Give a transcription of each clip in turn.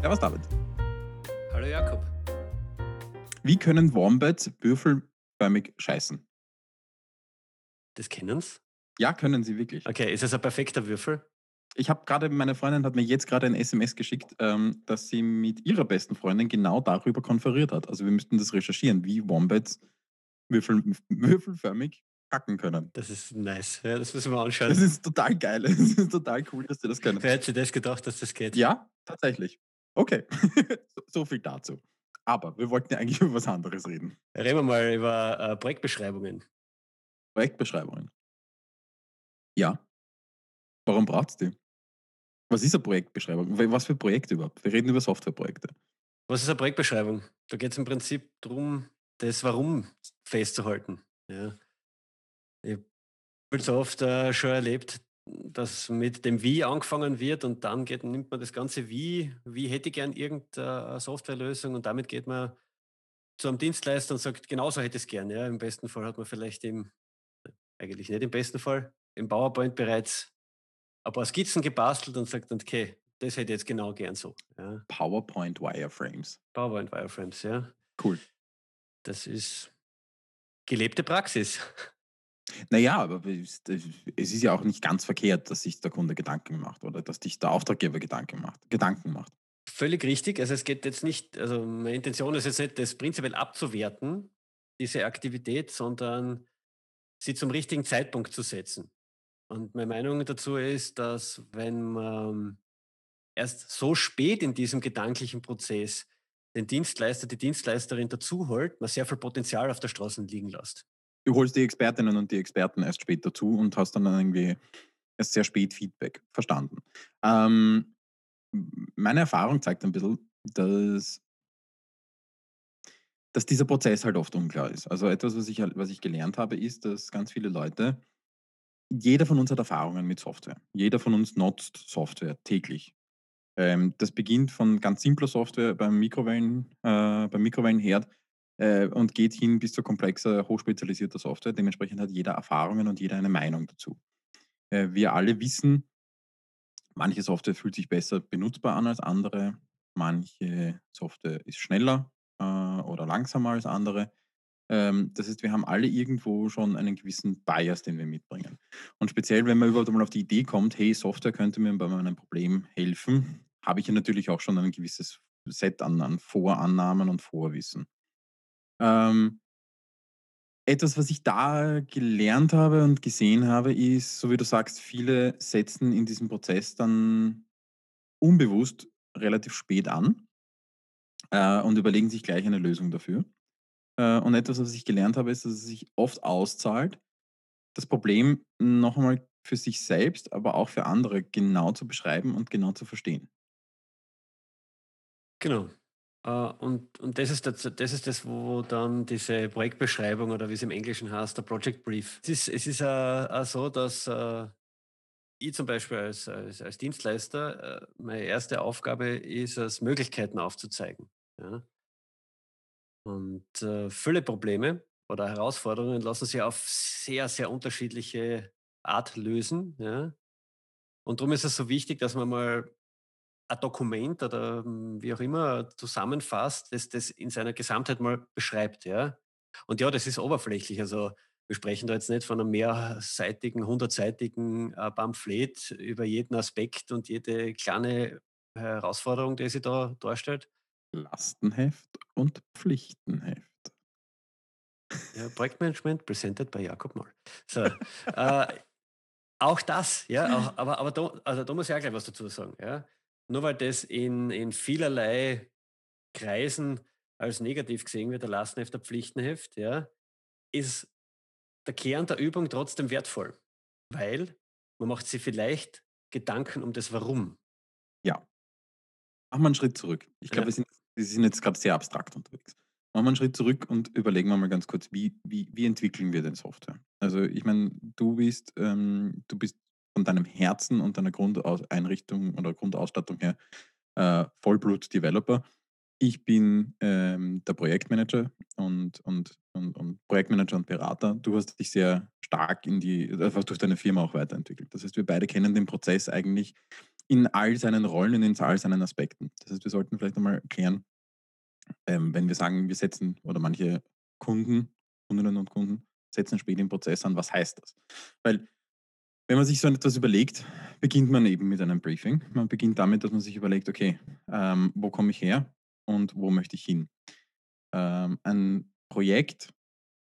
Servus David. Hallo Jakob. Wie können Wombats würfelförmig scheißen? Das kennen's? Ja, können sie wirklich. Okay, ist es ein perfekter Würfel? Ich habe gerade, meine Freundin hat mir jetzt gerade ein SMS geschickt, ähm, dass sie mit ihrer besten Freundin genau darüber konferiert hat. Also wir müssten das recherchieren, wie Wombats würfel, würfelförmig kacken können. Das ist nice. Ja, das müssen wir anschauen. Das ist total geil. Das ist total cool, dass sie das können. Wer hätte das gedacht, dass das geht? Ja, tatsächlich. Okay, so, viel dazu. Aber wir wollten ja eigentlich über was anderes reden. Reden wir mal über äh, Projektbeschreibungen. Projektbeschreibungen. Ja. Warum braucht es die? Was ist eine Projektbeschreibung? Was für Projekte überhaupt? Wir reden über Softwareprojekte. Was ist eine Projektbeschreibung? Da geht es im Prinzip darum, das Warum festzuhalten. Ja. Ich habe so oft äh, schon erlebt, dass mit dem Wie angefangen wird und dann geht, nimmt man das ganze Wie, wie hätte ich gern irgendeine Softwarelösung und damit geht man zu einem Dienstleister und sagt, genauso hätte ich es gern. Ja. Im besten Fall hat man vielleicht im, eigentlich nicht im besten Fall, im PowerPoint bereits ein paar Skizzen gebastelt und sagt, okay, das hätte ich jetzt genau gern so. Ja. PowerPoint Wireframes. PowerPoint Wireframes, ja. Cool. Das ist gelebte Praxis. Naja, aber es ist ja auch nicht ganz verkehrt, dass sich der Kunde Gedanken macht oder dass sich der Auftraggeber Gedanken macht. Gedanken macht. Völlig richtig. Also es geht jetzt nicht, also meine Intention ist jetzt nicht, das prinzipiell abzuwerten, diese Aktivität, sondern sie zum richtigen Zeitpunkt zu setzen. Und meine Meinung dazu ist, dass wenn man erst so spät in diesem gedanklichen Prozess den Dienstleister, die Dienstleisterin dazu holt, man sehr viel Potenzial auf der Straße liegen lässt du holst die Expertinnen und die Experten erst später zu und hast dann irgendwie erst sehr spät Feedback. Verstanden. Ähm, meine Erfahrung zeigt ein bisschen, dass, dass dieser Prozess halt oft unklar ist. Also etwas, was ich, was ich gelernt habe, ist, dass ganz viele Leute, jeder von uns hat Erfahrungen mit Software. Jeder von uns nutzt Software täglich. Ähm, das beginnt von ganz simpler Software beim, Mikrowellen, äh, beim Mikrowellenherd und geht hin bis zu komplexer, hochspezialisierter Software. Dementsprechend hat jeder Erfahrungen und jeder eine Meinung dazu. Äh, wir alle wissen, manche Software fühlt sich besser benutzbar an als andere, manche Software ist schneller äh, oder langsamer als andere. Ähm, das heißt, wir haben alle irgendwo schon einen gewissen Bias, den wir mitbringen. Und speziell, wenn man überhaupt mal auf die Idee kommt, hey, Software könnte mir bei meinem Problem helfen, habe ich ja natürlich auch schon ein gewisses Set an, an Vorannahmen und Vorwissen. Ähm, etwas, was ich da gelernt habe und gesehen habe, ist, so wie du sagst, viele setzen in diesem Prozess dann unbewusst relativ spät an äh, und überlegen sich gleich eine Lösung dafür. Äh, und etwas, was ich gelernt habe, ist, dass es sich oft auszahlt, das Problem noch einmal für sich selbst, aber auch für andere genau zu beschreiben und genau zu verstehen. Genau. Äh, und, und das, ist das, das ist das, wo dann diese Projektbeschreibung oder wie es im Englischen heißt, der Project Brief. Es ist, es ist auch, so, dass äh, ich zum Beispiel als, als, als Dienstleister, äh, meine erste Aufgabe ist es, Möglichkeiten aufzuzeigen. Ja? Und äh, viele Probleme oder Herausforderungen lassen sich auf sehr, sehr unterschiedliche Art lösen. Ja? Und darum ist es so wichtig, dass man mal ein Dokument oder hm, wie auch immer zusammenfasst, das das in seiner Gesamtheit mal beschreibt, ja. Und ja, das ist oberflächlich. Also wir sprechen da jetzt nicht von einem mehrseitigen, hundertseitigen äh, Pamphlet über jeden Aspekt und jede kleine Herausforderung, die sie da darstellt. Lastenheft und Pflichtenheft. Ja, Projektmanagement presented by Jakob Moll. So, äh, auch das, ja, auch, aber, aber da, also da muss ich auch gleich was dazu sagen. Ja nur weil das in, in vielerlei Kreisen als negativ gesehen wird, der Lastenheft, der Pflichtenheft, ja, ist der Kern der Übung trotzdem wertvoll, weil man macht sich vielleicht Gedanken um das Warum. Ja. Machen wir einen Schritt zurück. Ich glaube, ja. wir, sind, wir sind jetzt gerade sehr abstrakt unterwegs. Machen wir einen Schritt zurück und überlegen wir mal ganz kurz, wie, wie, wie entwickeln wir denn Software? Also ich meine, du bist, ähm, du bist von deinem Herzen und deiner Grundeinrichtung oder Grundausstattung her äh, Vollblut-Developer. Ich bin ähm, der Projektmanager und, und, und, und, Projektmanager und Berater. Du hast dich sehr stark in die, einfach durch deine Firma auch weiterentwickelt. Das heißt, wir beide kennen den Prozess eigentlich in all seinen Rollen und in all seinen Aspekten. Das heißt, wir sollten vielleicht einmal klären, ähm, wenn wir sagen, wir setzen oder manche Kunden, Kundinnen und Kunden setzen später im Prozess an, was heißt das? Weil wenn man sich so etwas überlegt, beginnt man eben mit einem Briefing. Man beginnt damit, dass man sich überlegt, okay, ähm, wo komme ich her und wo möchte ich hin? Ähm, ein Projekt,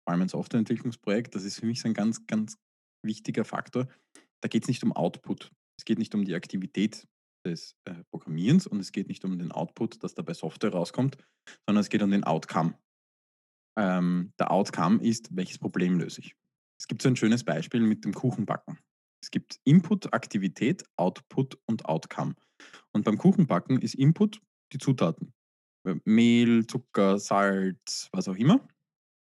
vor allem ein Softwareentwicklungsprojekt, das ist für mich so ein ganz, ganz wichtiger Faktor. Da geht es nicht um Output. Es geht nicht um die Aktivität des äh, Programmierens und es geht nicht um den Output, das dabei Software rauskommt, sondern es geht um den Outcome. Ähm, der Outcome ist, welches Problem löse ich. Es gibt so ein schönes Beispiel mit dem Kuchenbacken. Es gibt Input, Aktivität, Output und Outcome. Und beim Kuchenbacken ist Input die Zutaten. Äh, Mehl, Zucker, Salz, was auch immer.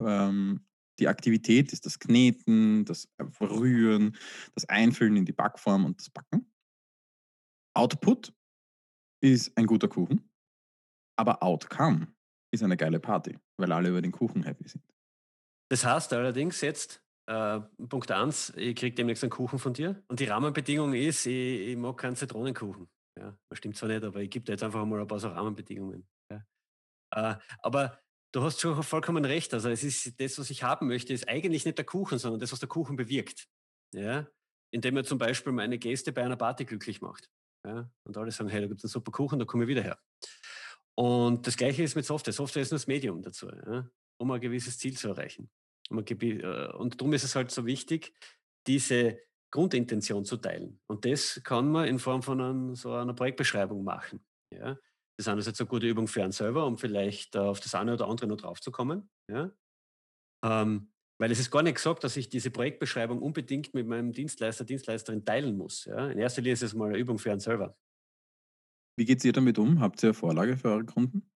Ähm, die Aktivität ist das Kneten, das Rühren, das Einfüllen in die Backform und das Backen. Output ist ein guter Kuchen, aber Outcome ist eine geile Party, weil alle über den Kuchen happy sind. Das heißt allerdings jetzt, äh, Punkt 1, ich kriege demnächst einen Kuchen von dir und die Rahmenbedingung ist, ich, ich mag keinen Zitronenkuchen. Ja, das stimmt zwar nicht, aber ich gebe dir jetzt einfach mal ein paar so Rahmenbedingungen. Ja. Äh, aber du hast schon vollkommen recht. Also es ist das, was ich haben möchte, ist eigentlich nicht der Kuchen, sondern das, was der Kuchen bewirkt. Ja? Indem er zum Beispiel meine Gäste bei einer Party glücklich macht. Ja? Und alle sagen, hey, da gibt es einen super Kuchen, da komme ich wieder her. Und das Gleiche ist mit Software. Software ist nur das Medium dazu, ja? um ein gewisses Ziel zu erreichen. Äh, und darum ist es halt so wichtig, diese Grundintention zu teilen. Und das kann man in Form von einem, so einer Projektbeschreibung machen. Ja? Das ist jetzt eine gute Übung für einen selber, um vielleicht äh, auf das eine oder andere noch draufzukommen. Ja? Ähm, weil es ist gar nicht gesagt, dass ich diese Projektbeschreibung unbedingt mit meinem Dienstleister, Dienstleisterin teilen muss. Ja? In erster Linie ist es mal eine Übung für einen selber. Wie geht ihr damit um? Habt ihr eine Vorlage für eure Kunden?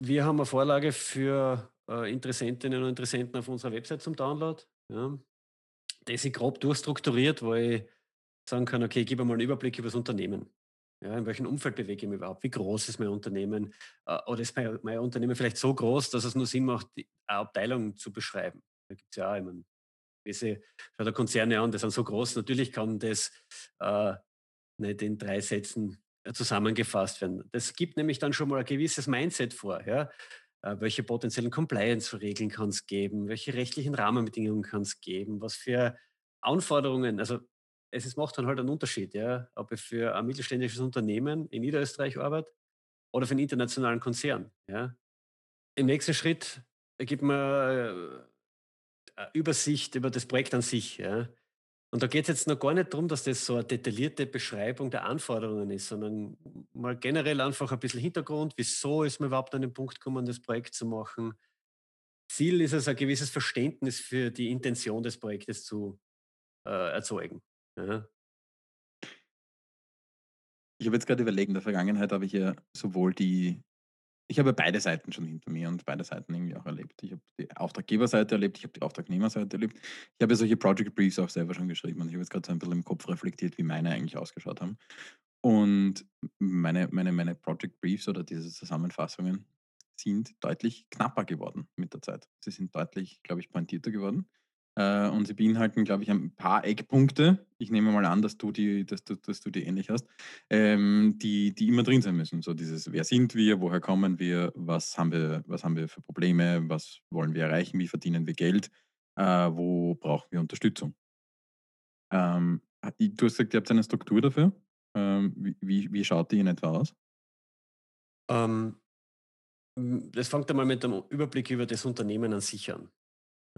Wir haben eine Vorlage für äh, Interessentinnen und Interessenten auf unserer Website zum Download. Ja? Das ist grob durchstrukturiert, wo ich sagen kann, okay, ich gebe mal einen Überblick über das Unternehmen. Ja, in welchem Umfeld bewege ich mich überhaupt? Wie groß ist mein Unternehmen? Äh, oder ist mein, mein Unternehmen vielleicht so groß, dass es nur Sinn macht, die Abteilung zu beschreiben? Da gibt es ja auch, ich meine, diese, schau dir Konzerne an, die sind so groß, natürlich kann das äh, nicht in drei Sätzen zusammengefasst werden. Das gibt nämlich dann schon mal ein gewisses Mindset vor. Ja? Äh, welche potenziellen Compliance-Regeln kann es geben? Welche rechtlichen Rahmenbedingungen kann es geben? Was für Anforderungen, also es macht dann halt einen Unterschied, ja, ob ich für ein mittelständisches Unternehmen in Niederösterreich arbeite oder für einen internationalen Konzern. Ja. Im nächsten Schritt gibt man äh, eine Übersicht über das Projekt an sich. Ja. Und da geht es jetzt noch gar nicht darum, dass das so eine detaillierte Beschreibung der Anforderungen ist, sondern mal generell einfach ein bisschen Hintergrund, wieso ist man überhaupt an den Punkt gekommen, das Projekt zu machen. Ziel ist es, ein gewisses Verständnis für die Intention des Projektes zu äh, erzeugen. Ja. Ich habe jetzt gerade überlegt, in der Vergangenheit habe ich ja sowohl die ich habe beide Seiten schon hinter mir und beide Seiten irgendwie auch erlebt. Ich habe die Auftraggeberseite erlebt, ich habe die Auftragnehmerseite erlebt. Ich habe solche Project Briefs auch selber schon geschrieben und ich habe jetzt gerade so ein bisschen im Kopf reflektiert, wie meine eigentlich ausgeschaut haben. Und meine, meine, meine Project Briefs oder diese Zusammenfassungen sind deutlich knapper geworden mit der Zeit. Sie sind deutlich, glaube ich, pointierter geworden. Äh, und sie beinhalten, glaube ich, ein paar Eckpunkte. Ich nehme mal an, dass du die, dass du, dass du die ähnlich hast, ähm, die, die immer drin sein müssen. So dieses, wer sind wir, woher kommen wir, was haben wir, was haben wir für Probleme, was wollen wir erreichen, wie verdienen wir Geld, äh, wo brauchen wir Unterstützung. Ähm, du hast gesagt, ihr habt eine Struktur dafür. Ähm, wie, wie schaut die in etwa aus? Ähm, das fängt einmal mit dem Überblick über das Unternehmen an sich an.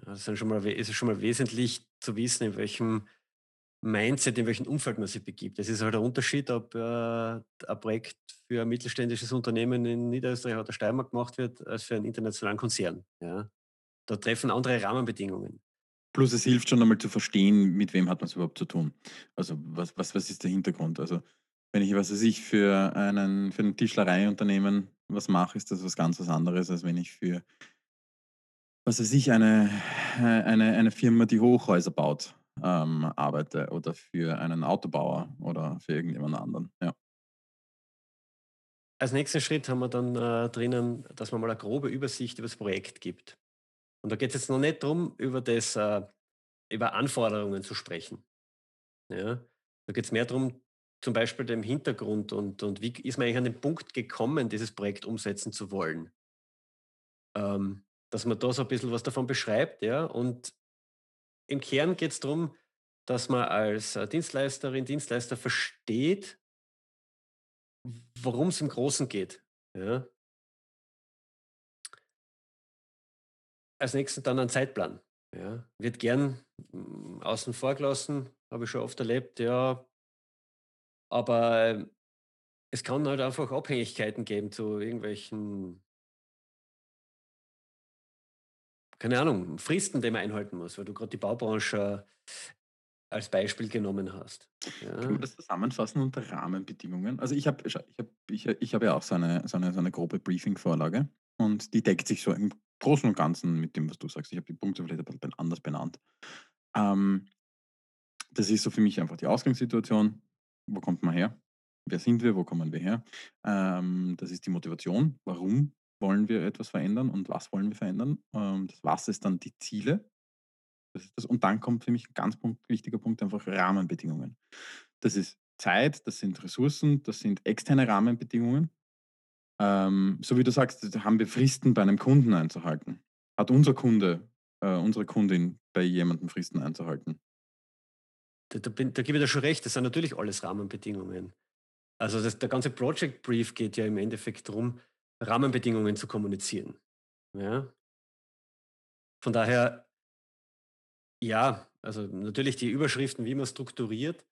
Das ist, schon mal, wesentlich zu wissen, in welchem Mindset, in welchem Umfeld man sich begibt. Es ist halt ein Unterschied, ob äh, ein Projekt für ein mittelständisches Unternehmen in Niederösterreich oder Steiermark gemacht wird, als für einen internationalen Konzern. Ja. Da treffen andere Rahmenbedingungen. Plus es hilft schon einmal zu verstehen, mit wem hat man es überhaupt zu tun. Also was, was, was ist der Hintergrund? Also wenn ich, was weiß ich, für, einen, für ein Tischlereiunternehmen was mache, ist das was ganz was anderes, als wenn ich für was weiß ich, eine, eine, eine Firma, die Hochhäuser baut, ähm, arbeite oder für einen Autobauer oder für irgendjemand anderen. Ja. Als nächsten Schritt haben wir dann äh, drinnen, dass man mal eine grobe Übersicht über das Projekt gibt. Und da geht es jetzt noch nicht darum, über, das, äh, über Anforderungen zu sprechen. Ja? Da geht es mehr darum, zum Beispiel dem Hintergrund und, und wie ist man eigentlich an den Punkt gekommen, dieses Projekt umsetzen zu wollen. Ähm, dass man da so ein bisschen was davon beschreibt, ja. Und im Kern geht es darum, dass man als äh, Dienstleisterin, Dienstleister versteht, worum es im Großen geht. Ja. Als nächstes dann ein Zeitplan. Ja. Wird gern mm, außen vor gelassen, habe ich schon oft erlebt, ja. Aber ähm, es kann halt einfach Abhängigkeiten geben zu irgendwelchen, keine Ahnung, Fristen, die man einhalten muss, weil du gerade die Baubranche als Beispiel genommen hast. Kann man Ja. das zusammenfassen unter Rahmenbedingungen? Also ich habe ich habe ich, ich habe ja auch so eine, so eine, so eine grobe Briefing-Vorlage und die deckt sich so im Großen und Ganzen mit dem, was du sagst. Ich habe die Punkte vielleicht ein bisschen anders benannt. Ähm, das ist so für mich einfach die Ausgangssituation. Wo kommt man her? Wer sind wir? Wo kommen wir her? Ähm, das ist die Motivation. Warum wollen wir etwas verändern und was wollen wir verändern? Ähm, das Was ist dann die Ziele? Das das. Und dann kommt für mich ein ganz Punkt, wichtiger Punkt einfach Rahmenbedingungen. Das ist Zeit, das sind Ressourcen, das sind externe Rahmenbedingungen. Ähm, so wie du sagst, haben wir Fristen bei einem Kunden einzuhalten. Hat unser Kunde, äh, unsere Kundin bei jemandem Fristen einzuhalten? Da, da, bin, da gebe ich dir schon recht, das sind natürlich alles Rahmenbedingungen. Also das, der ganze Project Brief geht ja im Endeffekt darum, Rahmenbedingungen zu kommunizieren. Ja? Von daher, ja, also natürlich die Überschriften, wie man strukturiert,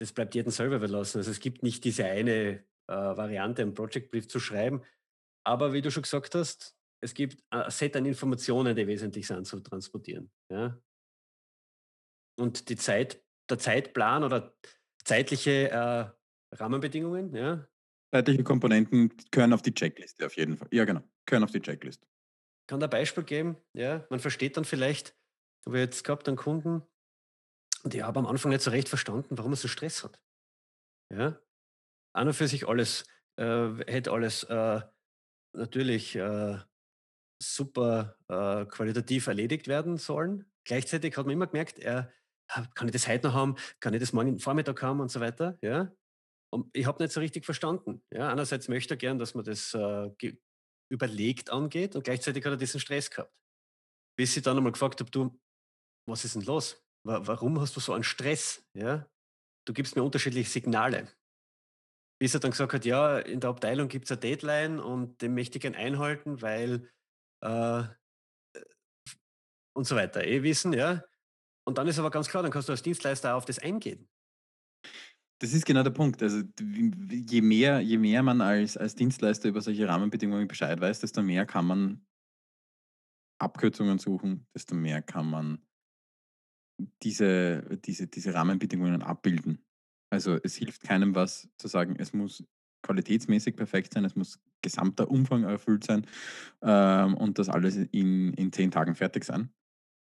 das bleibt jedem selber überlassen. Also es gibt nicht diese eine äh, Variante, einen Project Brief zu schreiben. Aber wie du schon gesagt hast, es gibt ein Set an Informationen, die wesentlich sind zu transportieren. Ja? Und die Zeit, der Zeitplan oder zeitliche äh, Rahmenbedingungen, ja, Zeitliche Komponenten gehören auf die Checkliste auf jeden Fall. Ja, genau. Gehören auf die Checkliste. kann da ein Beispiel geben. Ja, man versteht dann vielleicht, habe ich jetzt gehabt einen Kunden, und ich habe am Anfang nicht so recht verstanden, warum er so Stress hat. Ja, an und für sich alles, äh, hätte alles äh, natürlich äh, super äh, qualitativ erledigt werden sollen. Gleichzeitig hat man immer gemerkt, er, "Ah, kann ich das heute noch haben, kann ich das morgen Vormittag haben und so weiter. Ja? Und ich habe nicht so richtig verstanden. Ja? Einerseits möchte er gern, dass man das äh, überlegt angeht und gleichzeitig hat er diesen Stress gehabt. Bis ich dann einmal gefragt habe, du, was ist denn los? Wa- Warum hast du so einen Stress? Ja? Du gibst mir unterschiedliche Signale. Bis er dann gesagt hat, ja, in der Abteilung gibt es eine Deadline und den möchte ich gern einhalten, weil äh, und so weiter. Eh wissen, ja. Und dann ist aber ganz klar, dann kannst du als Dienstleister auch auf das eingehen. Das ist genau der Punkt. Also je mehr, je mehr man als, als Dienstleister über solche Rahmenbedingungen Bescheid weiß, desto mehr kann man Abkürzungen suchen, desto mehr kann man diese, diese, diese Rahmenbedingungen abbilden. Also es hilft keinem was zu sagen, es muss qualitätsmäßig perfekt sein, es muss gesamter Umfang erfüllt sein ähm, und das alles in, in zehn Tagen fertig sein.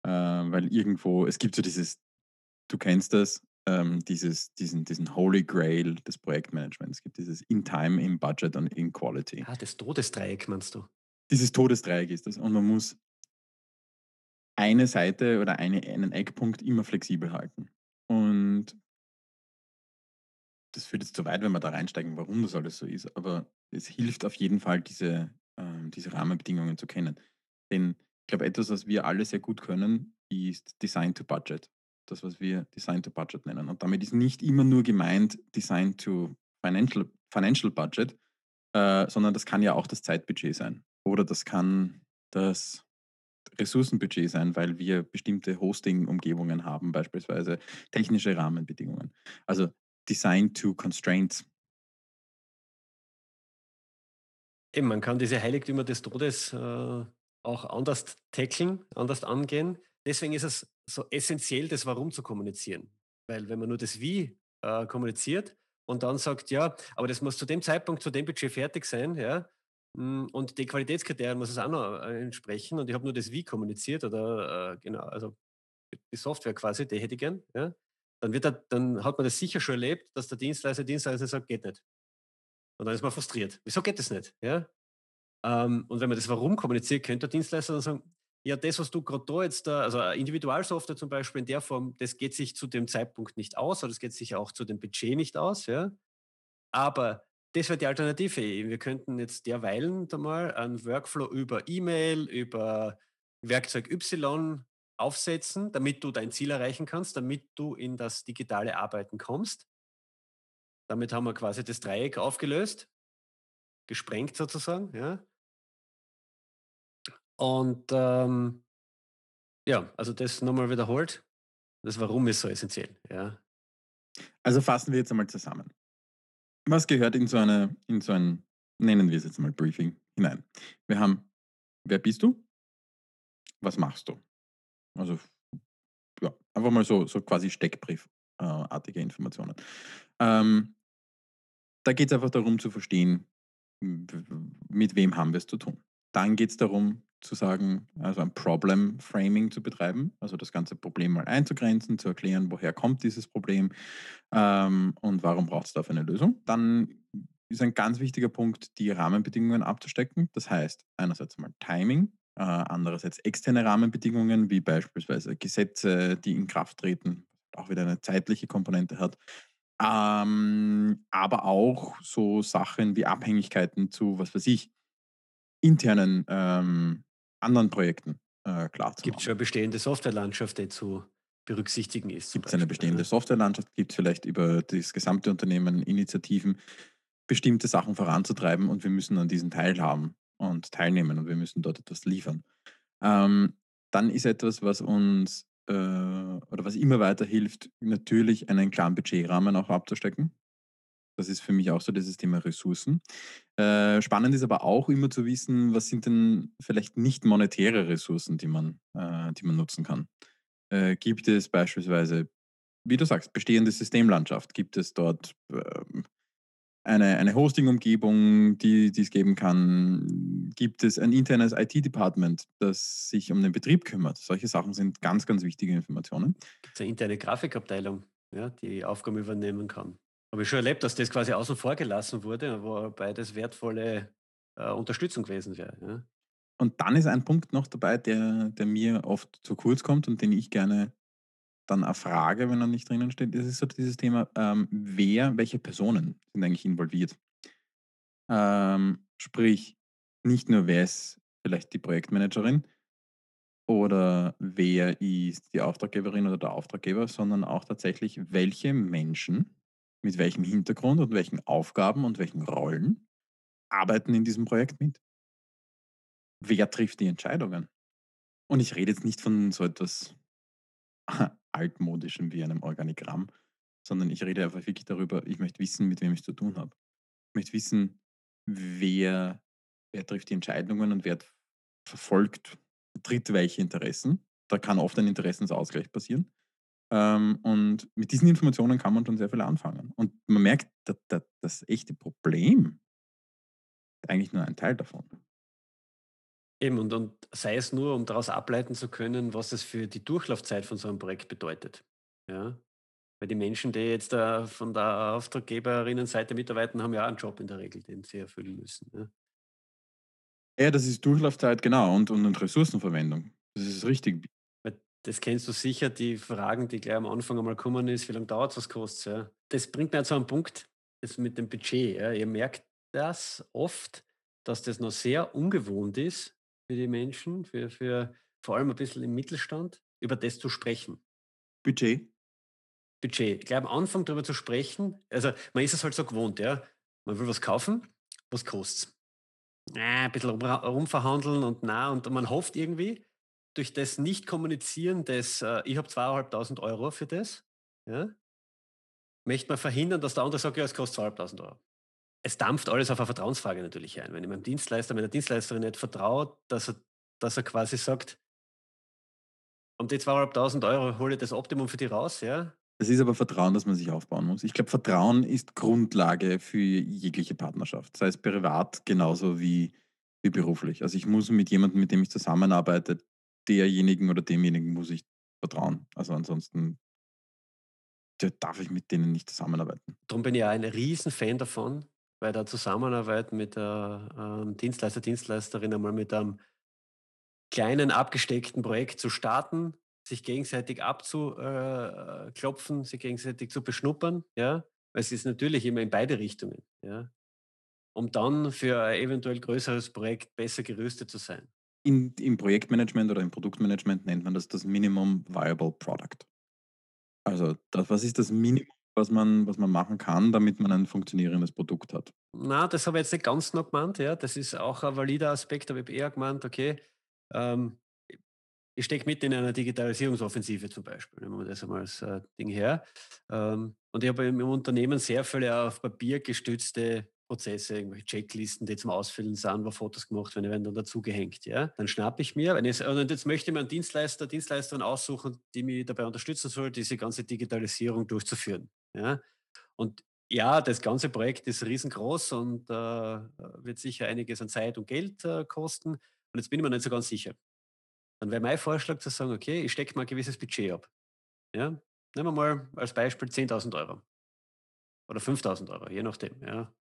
Äh, weil irgendwo, es gibt so dieses, du kennst das, ähm, dieses, diesen, diesen Holy Grail des Projektmanagements. Es gibt dieses in Time, in Budget und in Quality. Ah, das Todesdreieck meinst du? Dieses Todesdreieck ist das. Und man muss eine Seite oder eine, einen Eckpunkt immer flexibel halten. Und das führt jetzt zu weit, wenn wir da reinsteigen, warum das alles so ist. Aber es hilft auf jeden Fall, diese, ähm, diese Rahmenbedingungen zu kennen. Denn ich glaube, etwas, was wir alle sehr gut können, ist Design to Budget. Das, was wir Design to Budget nennen. Und damit ist nicht immer nur gemeint Design to Financial, Financial Budget, äh, sondern das kann ja auch das Zeitbudget sein. Oder das kann das Ressourcenbudget sein, weil wir bestimmte Hosting-Umgebungen haben, beispielsweise technische Rahmenbedingungen. Also Design to Constraints. Eben, man kann diese Heiligtümer des Todes äh, auch anders tackeln, anders angehen. Deswegen ist es so essentiell, das Warum zu kommunizieren. Weil wenn man nur das Wie äh, kommuniziert und dann sagt, ja, aber das muss zu dem Zeitpunkt, zu dem Budget fertig sein, ja, mm, und die Qualitätskriterien muss es auch noch äh, entsprechen und ich habe nur das Wie kommuniziert oder äh, genau, also die Software quasi, die hätte ich gern, ja, dann, wird er, dann hat man das sicher schon erlebt, dass der Dienstleister, Dienstleister sagt, geht nicht. Und dann ist man frustriert. Wieso geht das nicht? Ja? Ähm, und wenn man das Warum kommuniziert, könnte der Dienstleister dann sagen, ja, das, was du gerade da jetzt da, also Individualsoftware zum Beispiel in der Form, das geht sich zu dem Zeitpunkt nicht aus oder das geht sich auch zu dem Budget nicht aus, ja. Aber das wäre die Alternative. Wir könnten jetzt derweilen da mal einen Workflow über E-Mail, über Werkzeug Y aufsetzen, damit du dein Ziel erreichen kannst, damit du in das digitale Arbeiten kommst. Damit haben wir quasi das Dreieck aufgelöst, gesprengt sozusagen, ja. Und ähm, ja, also das nochmal wiederholt. Das Warum ist so essentiell, ja. Also fassen wir jetzt einmal zusammen. Was gehört in so eine, in so ein, nennen wir es jetzt mal Briefing hinein? Wir haben, wer bist du? Was machst du? Also, ja, einfach mal so, so quasi Steckbriefartige Informationen. Ähm, da geht es einfach darum zu verstehen, mit wem haben wir es zu tun. Dann geht es darum zu sagen, also ein Problem Framing zu betreiben, also das ganze Problem mal einzugrenzen, zu erklären, woher kommt dieses Problem ähm, und warum braucht es dafür eine Lösung. Dann ist ein ganz wichtiger Punkt, die Rahmenbedingungen abzustecken. Das heißt, einerseits mal Timing, äh, andererseits externe Rahmenbedingungen, wie beispielsweise Gesetze, die in Kraft treten, auch wieder eine zeitliche Komponente hat. Ähm, aber auch so Sachen wie Abhängigkeiten zu, was weiß ich, internen ähm, anderen Projekten äh, klar zu Gibt es schon eine bestehende Softwarelandschaft, die zu berücksichtigen ist? Gibt es eine bestehende Softwarelandschaft? Gibt es vielleicht über das gesamte Unternehmen Initiativen, bestimmte Sachen voranzutreiben und wir müssen an diesen teilhaben und teilnehmen und wir müssen dort etwas liefern. Ähm, dann ist etwas, was uns äh, oder was immer weiter hilft, natürlich einen klaren Budgetrahmen auch abzustecken. Das ist für mich auch so dieses Thema Ressourcen. Äh, spannend ist aber auch immer zu wissen, was sind denn vielleicht nicht monetäre Ressourcen, die man, äh, die man nutzen kann. Äh, gibt es beispielsweise, wie du sagst, bestehende Systemlandschaft? Gibt es dort ähm, eine, eine Hosting-Umgebung, die, die es geben kann? Gibt es ein internes IT-Department, das sich um den Betrieb kümmert? Solche Sachen sind ganz, ganz wichtige Informationen. Gibt es eine interne Grafikabteilung, ja, die Aufgaben übernehmen kann? Habe ich schon erlebt, dass das quasi außen vor gelassen wurde, wobei das wertvolle äh, Unterstützung gewesen wäre. Ja. Und dann ist ein Punkt noch dabei, der, der mir oft zu kurz kommt und den ich gerne dann erfrage, wenn er nicht drinnen steht. Das ist so dieses Thema, ähm, wer, welche Personen sind eigentlich involviert. Ähm, sprich, nicht nur wer ist vielleicht die Projektmanagerin oder wer ist die Auftraggeberin oder der Auftraggeber, sondern auch tatsächlich, welche Menschen mit welchem Hintergrund und welchen Aufgaben und welchen Rollen arbeiten in diesem Projekt mit? Wer trifft die Entscheidungen? Und ich rede jetzt nicht von so etwas altmodischem wie einem Organigramm, sondern ich rede einfach wirklich darüber, ich möchte wissen, mit wem ich zu tun habe. Ich möchte wissen, wer, wer trifft die Entscheidungen und wer verfolgt, tritt welche Interessen. Da kann oft ein Interessensausgleich passieren. Ähm, und mit diesen Informationen kann man schon sehr viel anfangen. Und man merkt, dass, dass das echte Problem ist eigentlich nur ein Teil davon. Eben, und, und sei es nur, um daraus ableiten zu können, was es für die Durchlaufzeit von so einem Projekt bedeutet. Ja? Weil die Menschen, die jetzt da von der Auftraggeberinnenseite mitarbeiten, haben ja auch einen Job in der Regel, den sie erfüllen müssen. Ja, ja das ist Durchlaufzeit, genau, und, und, und Ressourcenverwendung. Das ist richtig das kennst du sicher, die Fragen, die gleich am Anfang einmal kommen ist, wie lange dauert es, was kostet ja. Das bringt mir zu einem Punkt, das mit dem Budget. Ja. Ihr merkt das oft, dass das noch sehr ungewohnt ist für die Menschen, für, für vor allem ein bisschen im Mittelstand, über das zu sprechen. Budget? Budget. Gleich am Anfang darüber zu sprechen, also man ist es halt so gewohnt, ja. Man will was kaufen, was kostet es? ein bisschen rumverhandeln und na, und man hofft irgendwie, durch das Nicht-Kommunizieren des, äh, ich habe zweieinhalbtausend Euro für das, ja, möchte man verhindern, dass der andere sagt, ja, es kostet zweieinhalbtausend Euro. Es dampft alles auf eine Vertrauensfrage natürlich ein. Wenn ich meinem Dienstleister, meiner Dienstleisterin nicht vertraut, dass er, dass er quasi sagt, um die zweieinhalbtausend Euro hole ich das Optimum für die raus, ja. Das ist aber Vertrauen, das man sich aufbauen muss. Ich glaube, Vertrauen ist Grundlage für jegliche Partnerschaft, sei es privat genauso wie, wie beruflich. Also ich muss mit jemandem, mit dem ich zusammenarbeite, derjenigen oder demjenigen muss ich vertrauen. Also ansonsten darf ich mit denen nicht zusammenarbeiten. Darum bin ich auch ein Riesenfan davon, bei der Zusammenarbeit mit der ähm, Dienstleister, Dienstleisterin einmal mit einem kleinen abgesteckten Projekt zu starten, sich gegenseitig abzuklopfen, sich gegenseitig zu beschnuppern, ja, weil es ist natürlich immer in beide Richtungen, ja, um dann für ein eventuell größeres Projekt besser gerüstet zu sein. In, Im Projektmanagement oder im Produktmanagement nennt man das das Minimum Viable Product. Also, das, was ist das Minimum, was man, was man machen kann, damit man ein funktionierendes Produkt hat? Na, das habe ich jetzt nicht ganz noch gemeint, ja. Das ist auch ein valider Aspekt, aber ich habe eher gemeint, okay, ähm, ich stecke mit in einer Digitalisierungsoffensive zum Beispiel, nehmen wir das einmal als äh, Ding her. Ähm, und ich habe im Unternehmen sehr viele auf Papier gestützte Prozesse, irgendwelche Checklisten, die zum Ausfüllen sind, wo Fotos gemacht werden, werden dann dazugehängt. Ja? Dann schnappe ich mir, ich, und jetzt möchte ich mir einen Dienstleister, Dienstleisterin aussuchen, die mich dabei unterstützen soll, diese ganze Digitalisierung durchzuführen. Ja? Und ja, das ganze Projekt ist riesengroß und äh, wird sicher einiges an Zeit und Geld äh, kosten. Und jetzt bin ich mir nicht so ganz sicher. Dann wäre mein Vorschlag zu sagen, okay, ich stecke mal ein gewisses Budget ab. Ja? Nehmen wir mal als Beispiel 10.000 Euro oder 5.000 Euro, je nachdem. Ja?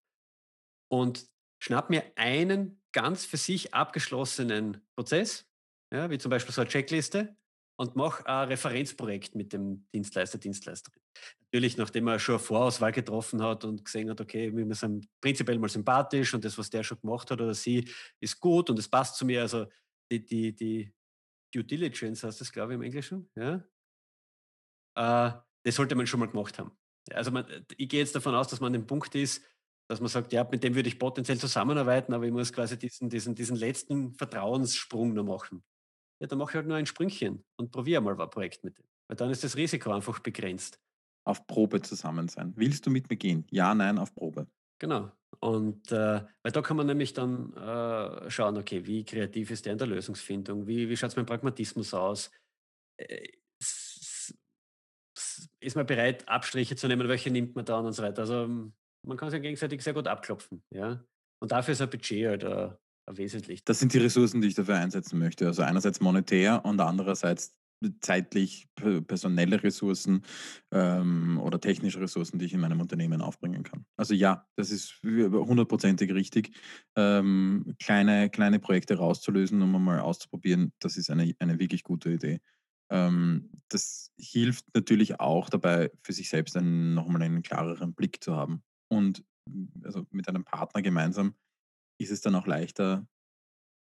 Und schnapp mir einen ganz für sich abgeschlossenen Prozess, ja, wie zum Beispiel so eine Checkliste, und mach ein Referenzprojekt mit dem Dienstleister, Dienstleisterin. Natürlich, nachdem er schon eine Vorauswahl getroffen hat und gesehen hat, okay, wir sind prinzipiell mal sympathisch und das, was der schon gemacht hat oder sie, ist gut und es passt zu mir. Also die, die, die Due Diligence heißt das, glaube ich, im Englischen. Ja? Äh, das sollte man schon mal gemacht haben. Also man, ich gehe jetzt davon aus, dass man an dem Punkt ist, dass man sagt, ja, mit dem würde ich potenziell zusammenarbeiten, aber ich muss quasi diesen, diesen, diesen letzten Vertrauenssprung noch machen. Ja, dann mache ich halt nur ein Sprüngchen und probiere mal ein Projekt mit dem. Weil dann ist das Risiko einfach begrenzt. Auf Probe zusammen sein. Willst du mit mir gehen? Ja, nein, auf Probe. Genau. Und äh, weil da kann man nämlich dann äh, schauen, okay, wie kreativ ist der in der Lösungsfindung? Wie, wie schaut es mit Pragmatismus aus? Äh, ist man bereit, Abstriche zu nehmen? Welche nimmt man dann und so weiter? Also man kann sich gegenseitig sehr gut abklopfen. Ja? Und dafür ist ein Budget halt äh, wesentlich. Das sind die Ressourcen, die ich dafür einsetzen möchte. Also einerseits monetär und andererseits zeitlich personelle Ressourcen ähm, oder technische Ressourcen, die ich in meinem Unternehmen aufbringen kann. Also ja, das ist hundertprozentig richtig. Ähm, kleine, kleine Projekte rauszulösen, um mal auszuprobieren, das ist eine, eine wirklich gute Idee. Ähm, das hilft natürlich auch dabei, für sich selbst einen, nochmal einen klareren Blick zu haben. Und also mit einem Partner gemeinsam ist es dann auch leichter,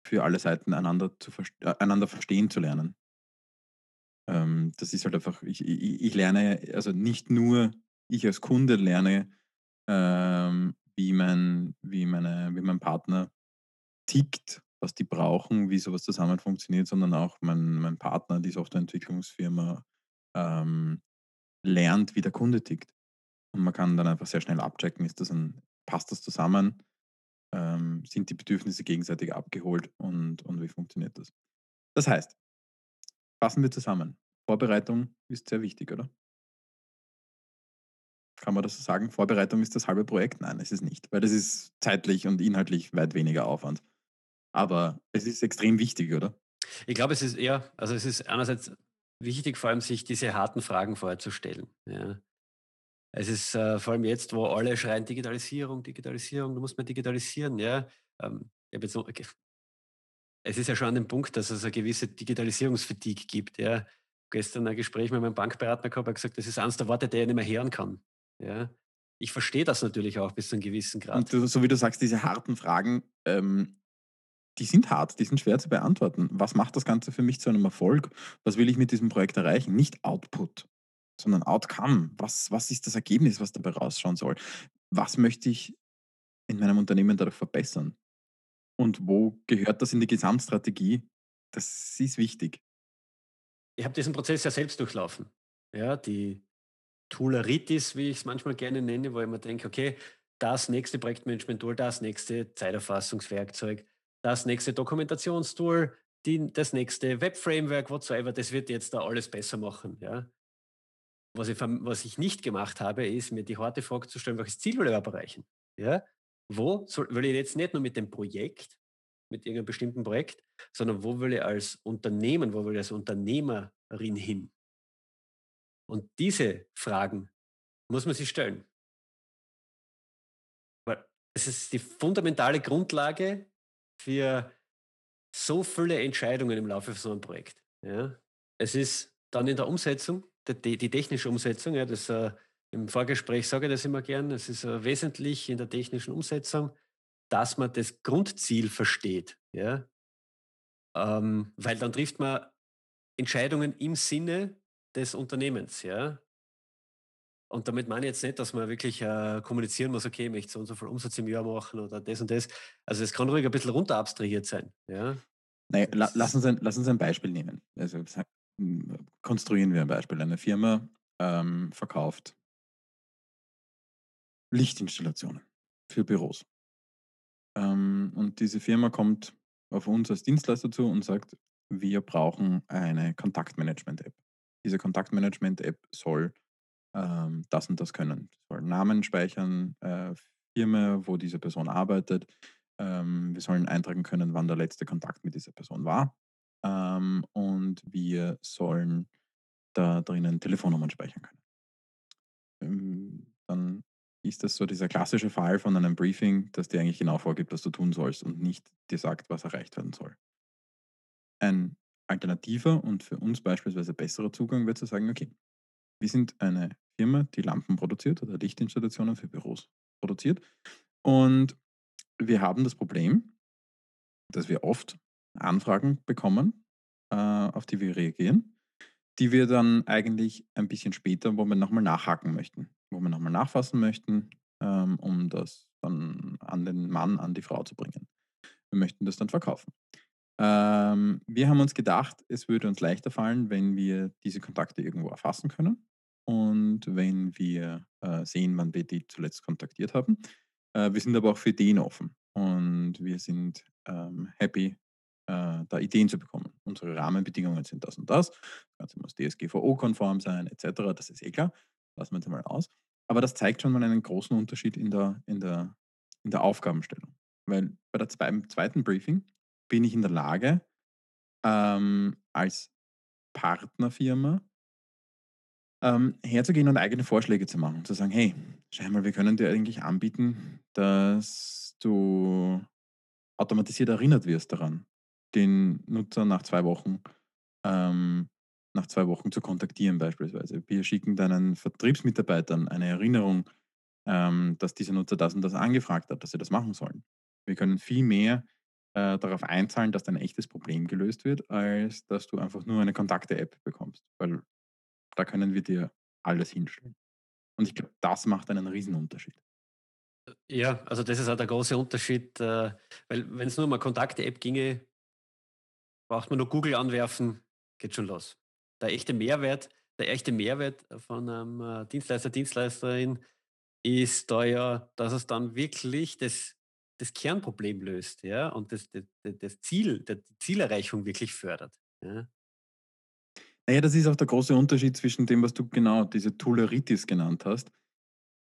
für alle Seiten einander, zu, äh, einander verstehen zu lernen. Ähm, das ist halt einfach, ich, ich, ich, lerne, also nicht nur ich als Kunde lerne, ähm, wie, mein, wie, meine, wie mein Partner tickt, was die brauchen, wie sowas zusammen funktioniert, sondern auch mein, mein Partner, die Softwareentwicklungsfirma, ähm, lernt, wie der Kunde tickt. Und man kann dann einfach sehr schnell abchecken, ist das ein, passt das zusammen, ähm, sind die Bedürfnisse gegenseitig abgeholt und, und wie funktioniert das. Das heißt, fassen wir zusammen. Vorbereitung ist sehr wichtig, oder? Kann man das so sagen? Vorbereitung ist das halbe Projekt? Nein, es ist nicht, weil das ist zeitlich und inhaltlich weit weniger Aufwand. Aber es ist extrem wichtig, oder? Ich glaube, es ist eher, also es ist einerseits wichtig, vor allem sich diese harten Fragen vorher zu stellen. Ja. Es ist äh, vor allem jetzt, wo alle schreien Digitalisierung, Digitalisierung, du musst mehr digitalisieren. Ja, ähm, jetzt okay. es ist ja schon an dem Punkt, dass es eine gewisse Digitalisierungsfatigue gibt. Ja. Gestern ein Gespräch mit meinem Bankberater gehabt, hat gesagt, das ist eines der Worte, der ich nicht mehr hören kann. Ja. Ich verstehe das natürlich auch bis zu einem gewissen Grad. Und du, so wie du sagst, diese harten Fragen, ähm, die sind hart, die sind schwer zu beantworten. Was macht das Ganze für mich zu einem Erfolg? Was will ich mit diesem Projekt erreichen? Nicht Output sondern Outcome. Was, was ist das Ergebnis, was dabei rausschauen soll? Was möchte ich in meinem Unternehmen dadurch verbessern? Und wo gehört das in die Gesamtstrategie? Das ist wichtig. Ich habe diesen Prozess ja selbst durchlaufen. Ja, die Tooleritis, wie ich es manchmal gerne nenne, wo ich mir denke, okay, das nächste Projektmanagement-Tool, das nächste Zeiterfassungswerkzeug, das nächste Dokumentationstool, die, das nächste Web-Framework, whatsoever, das wird jetzt da alles besser machen. Ja? Was ich, was ich nicht gemacht habe, ist, mir die harte Frage zu stellen, welches Ziel will ich erreichen? Ja? Wo soll, will ich jetzt nicht nur mit dem Projekt, mit irgendeinem bestimmten Projekt, sondern wo will ich als Unternehmen, wo will ich als Unternehmerin hin? Und diese Fragen muss man sich stellen. Weil es ist die fundamentale Grundlage für so viele Entscheidungen im Laufe von so einem Projekt. Ja. Es ist dann in der Umsetzung, die, die technische Umsetzung, ja, das, äh, im Vorgespräch sage ich das immer gern, es ist äh, wesentlich in der technischen Umsetzung, dass man das Grundziel versteht. Ja. Ähm, weil dann trifft man Entscheidungen im Sinne des Unternehmens. Ja. Und damit meine ich jetzt nicht, dass man wirklich äh, kommunizieren muss, okay, ich möchte so und so viel Umsatz im Jahr machen oder das und das. Also es kann ruhig ein bisschen runter abstrahiert sein. Ja? Naja, la, lass, uns ein, lass uns ein Beispiel nehmen. Also konstruieren wir ein Beispiel. Eine Firma ähm, verkauft Lichtinstallationen für Büros. Ähm, und diese Firma kommt auf uns als Dienstleister zu und sagt, wir brauchen eine Kontaktmanagement-App. Diese Kontaktmanagement-App soll ähm, das und das können. Sollen Namen speichern, äh, Firma, wo diese Person arbeitet. Ähm, wir sollen eintragen können, wann der letzte Kontakt mit dieser Person war. Ähm, und wir sollen da drinnen Telefonnummern speichern können. Ähm, dann ist das so dieser klassische Fall von einem Briefing, das dir eigentlich genau vorgibt, was du tun sollst und nicht dir sagt, was erreicht werden soll. Ein alternativer und für uns beispielsweise besserer Zugang wäre zu sagen, okay, wir sind eine Firma, die Lampen produziert oder Lichtinstallationen für Büros produziert. Und wir haben das Problem, dass wir oft Anfragen bekommen, äh, auf die wir reagieren, die wir dann eigentlich ein bisschen später, wo wir nochmal nachhaken möchten, wo wir nochmal nachfassen möchten, ähm, um das dann an den Mann, an die Frau zu bringen. Wir möchten das dann verkaufen. Ähm, wir haben uns gedacht, es würde uns leichter fallen, wenn wir diese Kontakte irgendwo erfassen können und wenn wir äh, sehen, wann wir die zuletzt kontaktiert haben. Äh, wir sind aber auch für Ideen offen und wir sind ähm, happy, äh, da Ideen zu bekommen. Unsere Rahmenbedingungen sind das und das. Das Ganze muss DSGVO-konform sein, etc. Das ist eh klar. Lassen wir jetzt mal aus. Aber das zeigt schon mal einen großen Unterschied in der, in der, in der Aufgabenstellung. Weil bei der, beim zweiten Briefing bin ich in der Lage, ähm, als Partnerfirma ähm, herzugehen und eigene Vorschläge zu machen. Zu sagen, hey, schau mal, wir können dir eigentlich anbieten, dass du automatisiert erinnert wirst daran, den Nutzer nach zwei Wochen ähm, nach zwei Wochen zu kontaktieren beispielsweise. Wir schicken deinen Vertriebsmitarbeitern eine Erinnerung, ähm, dass dieser Nutzer das und das angefragt hat, dass sie das machen sollen. Wir können viel mehr äh, darauf einzahlen, dass dein echtes Problem gelöst wird, als dass du einfach nur eine Kontakte-App bekommst. Weil da können wir dir alles hinstellen. Und ich glaube, das macht einen Riesenunterschied. Ja, also das ist auch der große Unterschied, äh, weil wenn es nur um eine Kontakte-App ginge, braucht man nur Google anwerfen, geht schon los. Der echte Mehrwert, der echte Mehrwert von einem äh, Dienstleister, Dienstleisterin ist da ja, dass es dann wirklich das, das Kernproblem löst, ja, und das, das, das Ziel, die Zielerreichung wirklich fördert. Ja. Naja, das ist auch der große Unterschied zwischen dem, was du genau, diese Tooleritis genannt hast.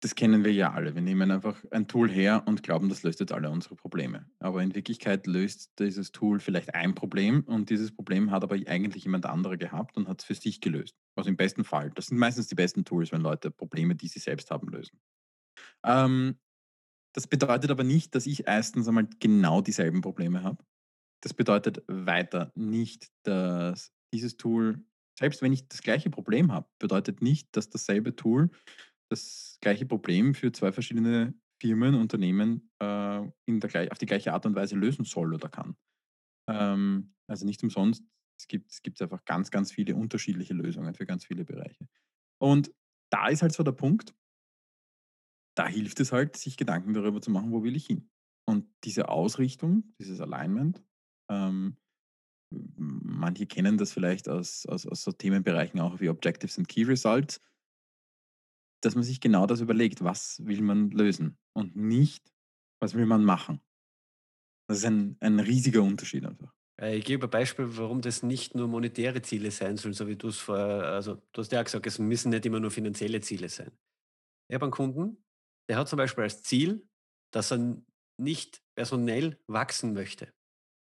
Das kennen wir ja alle. Wir nehmen einfach ein Tool her und glauben, das löst jetzt alle unsere Probleme. Aber in Wirklichkeit löst dieses Tool vielleicht ein Problem und dieses Problem hat aber eigentlich jemand anderer gehabt und hat es für sich gelöst. Also im besten Fall. Das sind meistens die besten Tools, wenn Leute Probleme, die sie selbst haben, lösen. Ähm, das bedeutet aber nicht, dass ich erstens einmal genau dieselben Probleme habe. Das bedeutet weiter nicht, dass dieses Tool selbst wenn ich das gleiche Problem habe, bedeutet nicht, dass dasselbe Tool das gleiche Problem für zwei verschiedene Firmen, Unternehmen äh, in der, auf die gleiche Art und Weise lösen soll oder kann. Ähm, also nicht umsonst, es gibt, es gibt einfach ganz, ganz viele unterschiedliche Lösungen für ganz viele Bereiche. Und da ist halt so der Punkt, da hilft es halt, sich Gedanken darüber zu machen, wo will ich hin. Und diese Ausrichtung, dieses Alignment, ähm, manche kennen das vielleicht aus, aus, aus so Themenbereichen auch wie Objectives and Key Results, dass man sich genau das überlegt, was will man lösen und nicht, was will man machen. Das ist ein, ein riesiger Unterschied einfach. Ich gebe ein Beispiel, warum das nicht nur monetäre Ziele sein sollen, so wie du es vorher, also du hast ja gesagt, es müssen nicht immer nur finanzielle Ziele sein. Ich habe einen Kunden, der hat zum Beispiel als Ziel, dass er nicht personell wachsen möchte.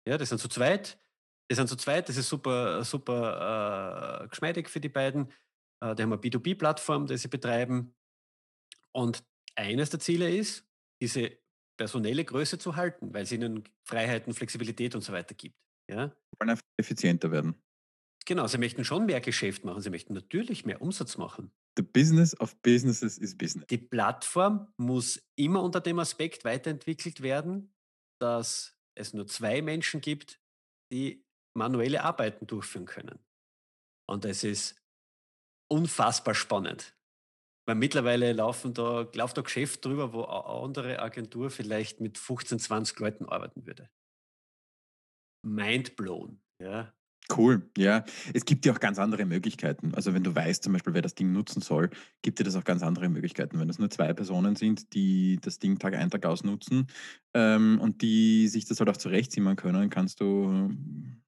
Ja, das sind zu zweit, die sind zu zweit, das ist super, super äh, geschmeidig für die beiden. Äh, die haben eine B2B-Plattform, die sie betreiben. Und eines der Ziele ist, diese personelle Größe zu halten, weil sie ihnen Freiheiten, Flexibilität und so weiter gibt. Ja? Sie wollen einfach effizienter werden. Genau, sie möchten schon mehr Geschäft machen. Sie möchten natürlich mehr Umsatz machen. The business of businesses is business. Die Plattform muss immer unter dem Aspekt weiterentwickelt werden, dass es nur zwei Menschen gibt, die manuelle Arbeiten durchführen können. Und es ist unfassbar spannend. Weil mittlerweile laufen da, läuft da Geschäft drüber, wo eine andere Agentur vielleicht mit 15, 20 Leuten arbeiten würde. Mind blown. Ja. Cool, ja. Es gibt ja auch ganz andere Möglichkeiten. Also wenn du weißt zum Beispiel, wer das Ding nutzen soll, gibt dir das auch ganz andere Möglichkeiten. Wenn es nur zwei Personen sind, die das Ding Tag ein, Tag aus nutzen ähm, und die sich das halt auch zurechtziehen können, kannst du hm,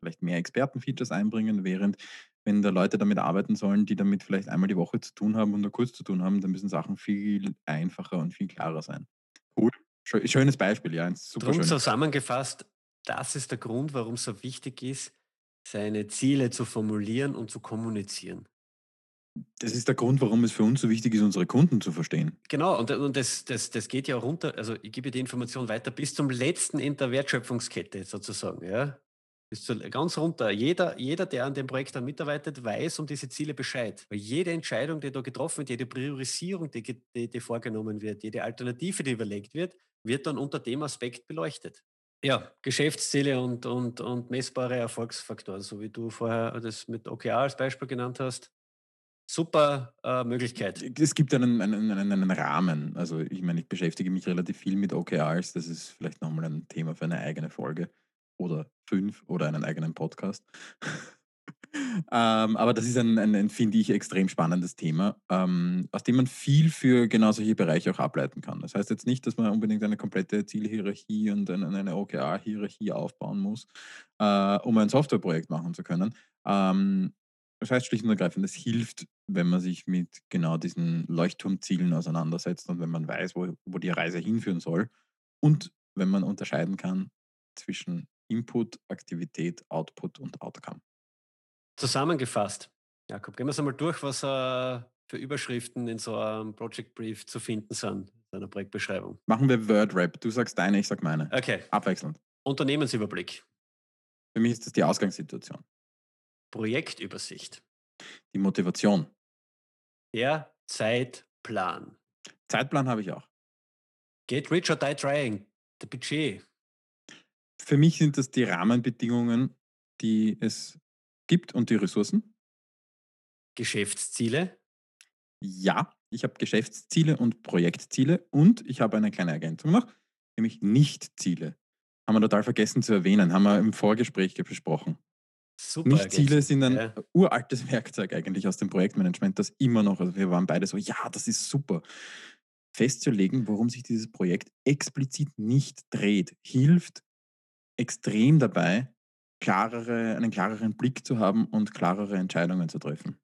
vielleicht mehr Expertenfeatures einbringen, während wenn da Leute damit arbeiten sollen, die damit vielleicht einmal die Woche zu tun haben und nur kurz zu tun haben, dann müssen Sachen viel einfacher und viel klarer sein. Cool. Schönes Beispiel, ja. Super Drum schönes. zusammengefasst, das ist der Grund, warum es so wichtig ist, seine Ziele zu formulieren und zu kommunizieren. Das ist der Grund, warum es für uns so wichtig ist, unsere Kunden zu verstehen. Genau, und, und das, das, das geht ja runter, also ich gebe die Information weiter bis zum letzten in der Wertschöpfungskette sozusagen, ja. Bis zu, ganz runter. Jeder, jeder, der an dem Projekt dann mitarbeitet, weiß um diese Ziele Bescheid. Weil jede Entscheidung, die da getroffen wird, jede Priorisierung, die, die, die vorgenommen wird, jede Alternative, die überlegt wird, wird dann unter dem Aspekt beleuchtet. Ja, Geschäftsziele und, und, und messbare Erfolgsfaktoren, so wie du vorher das mit OKR als Beispiel genannt hast. Super äh, Möglichkeit. Es gibt einen, einen, einen, Rahmen. Also ich meine, ich beschäftige mich relativ viel mit OKRs. Das ist vielleicht nochmal ein Thema für eine eigene Folge oder fünf oder einen eigenen Podcast. ähm, aber das ist ein, ein, ein finde ich, extrem spannendes Thema, ähm, aus dem man viel für genau solche Bereiche auch ableiten kann. Das heißt jetzt nicht, dass man unbedingt eine komplette Zielhierarchie und eine, eine OKR-Hierarchie aufbauen muss, äh, um ein Softwareprojekt machen zu können. Ähm, das heißt schlicht und ergreifend, es hilft, wenn man sich mit genau diesen Leuchtturmzielen auseinandersetzt und wenn man weiß, wo, wo die Reise hinführen soll und wenn man unterscheiden kann zwischen Input, Aktivität, Output und Outcome. Zusammengefasst, Jakob, gehen wir es einmal durch, was äh, für Überschriften in so einem Project Brief zu finden sind, in einer Projektbeschreibung. Machen wir Word-Rap. Du sagst deine, ich sag meine. Okay. Abwechselnd. Unternehmensüberblick. Für mich ist das die Ausgangssituation. Projektübersicht. Die Motivation. Der Zeitplan. Zeitplan habe ich auch. Get rich or die trying. Der Budget. Für mich sind das die Rahmenbedingungen, die es gibt und die Ressourcen. Geschäftsziele? Ja, ich habe Geschäftsziele und Projektziele und ich habe eine kleine Ergänzung noch, nämlich Nicht-Ziele. Haben wir total vergessen zu erwähnen, haben wir im Vorgespräch besprochen. Nicht-Ziele sind ein ja. uraltes Werkzeug eigentlich aus dem Projektmanagement, das immer noch, also wir waren beide so, ja, das ist super. Festzulegen, worum sich dieses Projekt explizit nicht dreht, hilft extrem dabei, klarere, einen klareren Blick zu haben und klarere Entscheidungen zu treffen.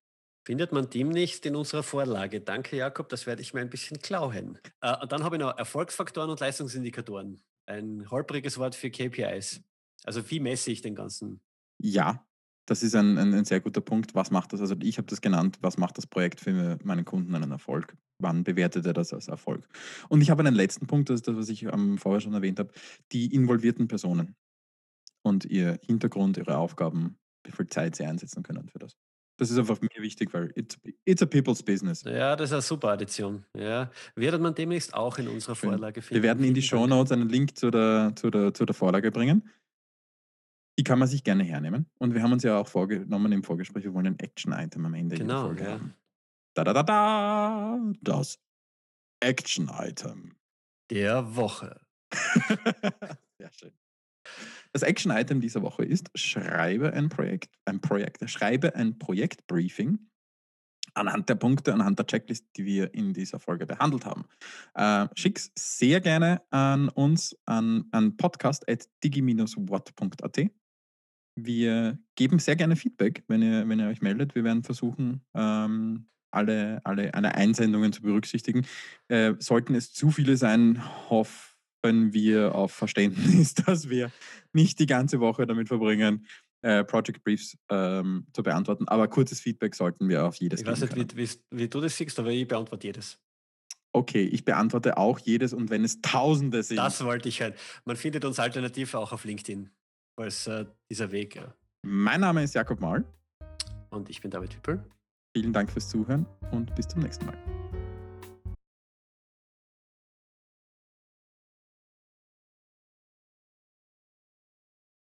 Findet man demnächst in unserer Vorlage. Danke, Jakob, das werde ich mir ein bisschen klauen. Äh, dann habe ich noch Erfolgsfaktoren und Leistungsindikatoren. Ein holpriges Wort für KPIs. Also wie messe ich den ganzen? Ja, das ist ein, ein, ein sehr guter Punkt. Was macht das? Also ich habe das genannt, was macht das Projekt für meinen Kunden einen Erfolg? Wann bewertet er das als Erfolg? Und ich habe einen letzten Punkt, das ist das, was ich ähm, vorher schon erwähnt habe, die involvierten Personen und ihr Hintergrund, ihre Aufgaben, wie viel Zeit sie einsetzen können für das. Das ist einfach mir wichtig, weil it's, it's a people's business. Ja, das ist eine super Addition. Ja. Wird man demnächst auch in unserer Vorlage finden. Wir werden in die Show Notes einen Link zu der, zu, der, zu der Vorlage bringen. Die kann man sich gerne hernehmen. Und wir haben uns ja auch vorgenommen im Vorgespräch, wir wollen ein Action-Item am Ende genau, Folge ja. haben. Da, da, da, da, das Action-Item. Der Woche. Sehr schön. Das Action-Item dieser Woche ist, schreibe ein Projekt, ein Projekt, schreibe ein Projektbriefing anhand der Punkte, anhand der Checklist, die wir in dieser Folge behandelt haben. Äh, schick's sehr gerne an uns an, an podcast.digi-what.at. Wir geben sehr gerne Feedback, wenn ihr, wenn ihr euch meldet. Wir werden versuchen, ähm, alle, alle, alle Einsendungen zu berücksichtigen. Äh, sollten es zu viele sein, hoffe hoffen wir auf Verständnis, dass wir nicht die ganze Woche damit verbringen, äh, Project Briefs ähm, zu beantworten. Aber kurzes Feedback sollten wir auf jedes Ich weiß nicht, wie, wie, du das siehst, aber ich beantworte jedes. Okay, ich beantworte auch jedes und wenn es Tausende sind. Das wollte ich halt. Man findet uns alternativ auch auf LinkedIn. falls äh, dieser Weg. Äh mein Name ist Jakob Mahl. Und ich bin David Hüppel. Vielen Dank fürs Zuhören und bis zum nächsten Mal.